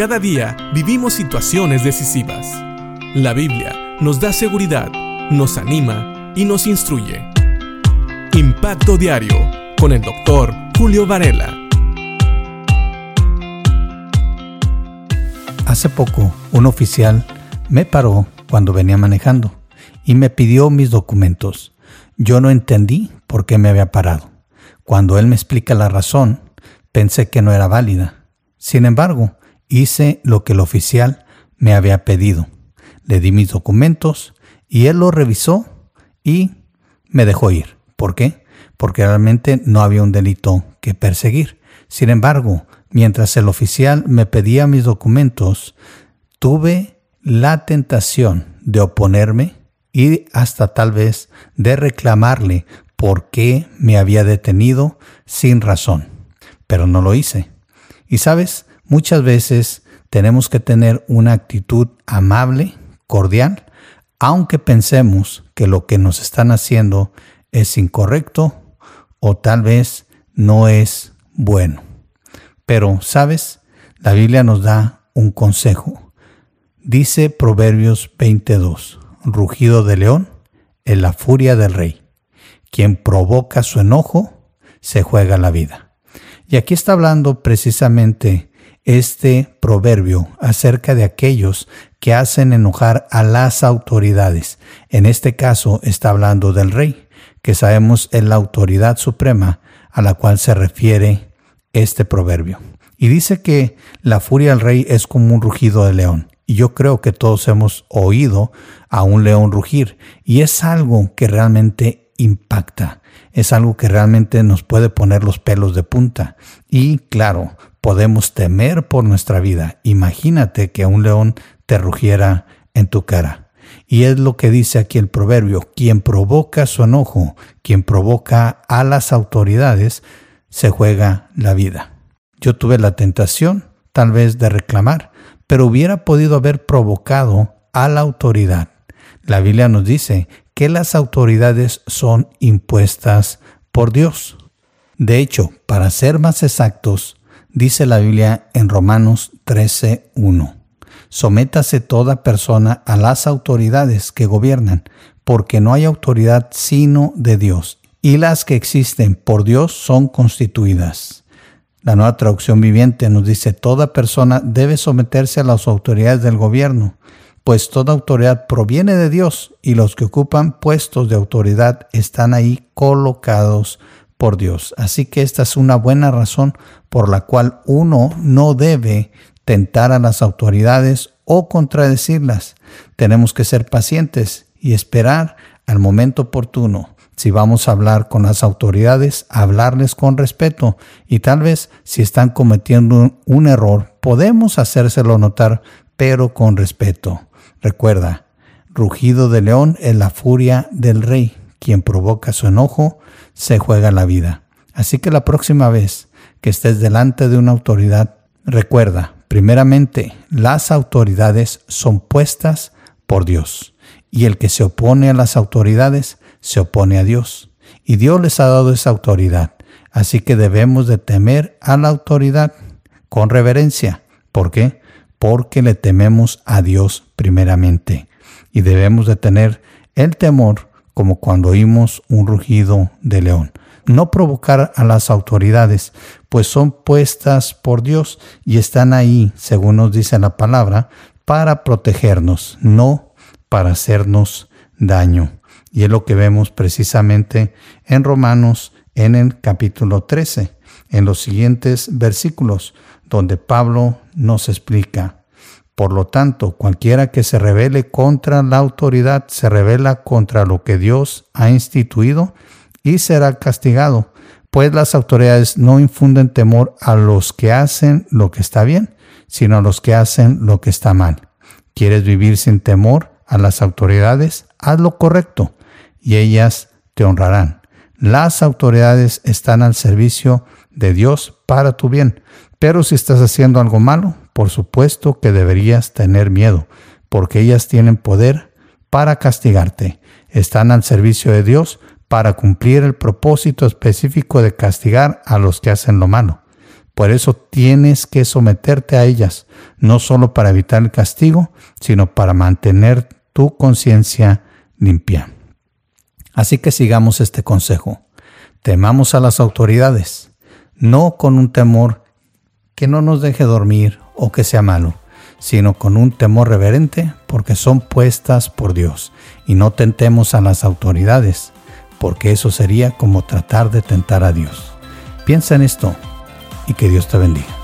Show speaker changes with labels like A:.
A: Cada día vivimos situaciones decisivas. La Biblia nos da seguridad, nos anima y nos instruye. Impacto Diario con el doctor Julio Varela.
B: Hace poco, un oficial me paró cuando venía manejando y me pidió mis documentos. Yo no entendí por qué me había parado. Cuando él me explica la razón, pensé que no era válida. Sin embargo, hice lo que el oficial me había pedido. Le di mis documentos y él lo revisó y me dejó ir. ¿Por qué? Porque realmente no había un delito que perseguir. Sin embargo, mientras el oficial me pedía mis documentos, tuve la tentación de oponerme y hasta tal vez de reclamarle por qué me había detenido sin razón. Pero no lo hice. Y sabes, muchas veces tenemos que tener una actitud amable, cordial, aunque pensemos que lo que nos están haciendo es incorrecto o tal vez no es bueno. Pero, ¿sabes? La Biblia nos da un consejo. Dice Proverbios 22 rugido de león en la furia del rey. Quien provoca su enojo se juega la vida. Y aquí está hablando precisamente este proverbio acerca de aquellos que hacen enojar a las autoridades. En este caso está hablando del rey, que sabemos es la autoridad suprema a la cual se refiere este proverbio. Y dice que la furia del rey es como un rugido de león. Y yo creo que todos hemos oído a un león rugir. Y es algo que realmente impacta. Es algo que realmente nos puede poner los pelos de punta. Y claro, podemos temer por nuestra vida. Imagínate que un león te rugiera en tu cara. Y es lo que dice aquí el proverbio, quien provoca su enojo, quien provoca a las autoridades, se juega la vida. Yo tuve la tentación tal vez de reclamar, pero hubiera podido haber provocado a la autoridad. La Biblia nos dice que las autoridades son impuestas por Dios. De hecho, para ser más exactos, dice la Biblia en Romanos 13:1. Sométase toda persona a las autoridades que gobiernan, porque no hay autoridad sino de Dios, y las que existen por Dios son constituidas. La nueva traducción viviente nos dice, toda persona debe someterse a las autoridades del gobierno, pues toda autoridad proviene de Dios y los que ocupan puestos de autoridad están ahí colocados por Dios. Así que esta es una buena razón por la cual uno no debe tentar a las autoridades o contradecirlas. Tenemos que ser pacientes y esperar al momento oportuno si vamos a hablar con las autoridades, hablarles con respeto y tal vez si están cometiendo un, error, podemos hacérselo notar, pero con respeto. Recuerda, rugido de león es la furia del rey. Quien provoca su enojo se juega la vida. Así que la próxima vez que estés delante de una autoridad, recuerda, primeramente, las autoridades son puestas por Dios. Y el que se opone a las autoridades se opone a Dios. Y Dios les ha dado esa autoridad. Así que debemos de temer a la autoridad con reverencia. ¿Por qué? Porque le tememos a Dios primeramente. Y debemos de tener el temor como cuando oímos un rugido de león. No provocar a las autoridades, pues son puestas por Dios y están ahí, según nos dice la palabra, para protegernos, no para hacernos daño. Y es lo que vemos precisamente en Romanos en el capítulo 13, en los siguientes versículos, donde Pablo nos explica. Por lo tanto, cualquiera que se revele contra la autoridad se revela contra lo que Dios ha instituido y será castigado, pues las autoridades no infunden temor a los que hacen lo que está bien, sino a los que hacen lo que está mal. ¿Quieres vivir sin temor a las autoridades? Haz lo correcto y ellas te honrarán. Las autoridades están al servicio de Dios para tu bien. Pero si estás haciendo algo malo, por supuesto que deberías tener miedo, porque ellas tienen poder para castigarte. Están al servicio de Dios para cumplir el propósito específico de castigar a los que hacen lo malo. Por eso tienes que someterte a ellas, no solo para evitar el castigo, sino para mantener tu conciencia limpia. Así que sigamos este consejo. Temamos a las autoridades, no con un temor que no nos deje dormir o que sea malo, sino con un temor reverente porque son puestas por Dios. Y no tentemos a las autoridades, porque eso sería como tratar de tentar a Dios. Piensa en esto y que Dios te bendiga.